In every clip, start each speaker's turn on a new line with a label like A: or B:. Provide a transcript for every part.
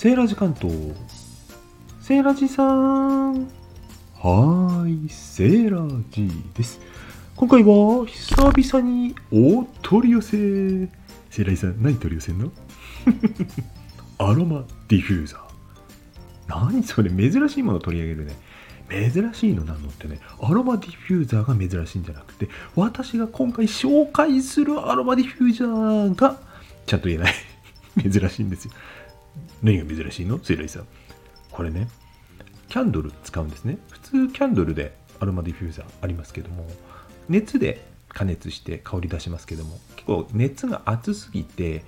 A: セーラジ関東セーラジさん。はーいセーラジです。今回は久々にお取り寄せ。セーラジさん何取り寄せんの？アロマディフューザー。何それ珍しいもの取り上げるね。珍しいのなのってね。アロマディフューザーが珍しいんじゃなくて私が今回紹介するアロマディフューザーがちゃんと言えない。珍しいんですよ。何が珍しいの？セイライさん。これねキャンドル使うんですね。普通キャンドルでアロマディフューザーありますけども熱で加熱して香り出しますけども結構熱が熱すぎて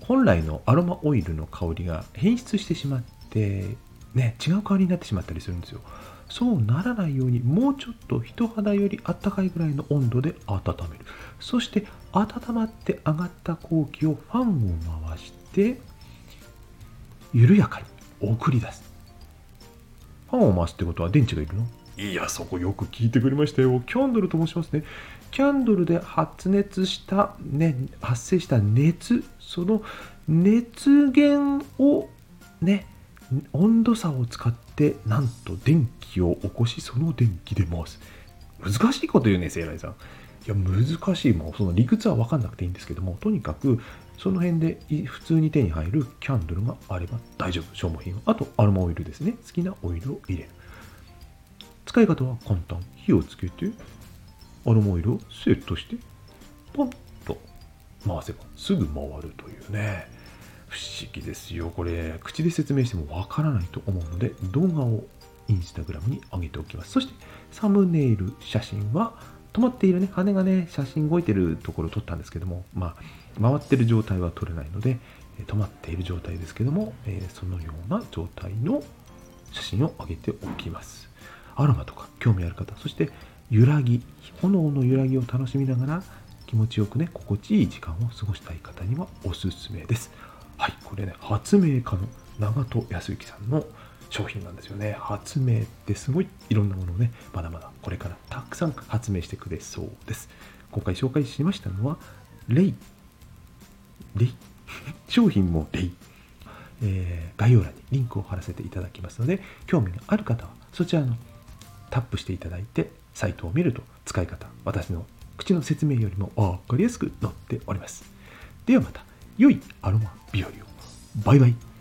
A: 本来のアロマオイルの香りが変質してしまってね違う香りになってしまったりするんですよ。そうならないようにもうちょっと人肌よりあったかいぐらいの温度で温める。そして温まって上がった空気をファンを回して緩やかに送り出す。ファンを回すってことは電池がいるの？いやそこよく聞いてくれましたよ。キャンドルと申しますね。キャンドルで発熱したね発生した熱その熱源をね温度差を使ってなんと電気を起こしその電気で回す。難しいこと言うねセイライさん。いや難しい。もうその理屈は分かんなくていいんですけどもとにかくその辺で普通に手に入るキャンドルがあれば大丈夫。消耗品は。あとアロマオイルですね。好きなオイルを入れる。使い方は簡単。火をつけてアロマオイルをセットしてポンと回せばすぐ回るというね。不思議ですよ。これ、口で説明してもわからないと思うので、動画をインスタグラムに上げておきます。そして、サムネイル写真は、止まっているね、羽がね、写真動いてるところを撮ったんですけども、まあ、回ってる状態は撮れないので、止まっている状態ですけども、え、そのような状態の写真を上げておきます。アロマとか興味ある方、そして揺らぎ、炎の揺らぎを楽しみながら気持ちよくね、心地いい時間を過ごしたい方にはおすすめです。はい、これね、発明家の長戸康之さんの商品なんですよね。発明ってすごいいろんなものをね、まだまだこれからたくさん発明してくれそうです。今回紹介しましたのは、レイ。レイ？商品もレイ。えー、概要欄にリンクを貼らせていただきますので、興味がある方はそちらのタップしていただいて、サイトを見ると使い方、私の口の説明よりも分かりやすく載っております。ではまた。良いアロマ日和を。バイバイ。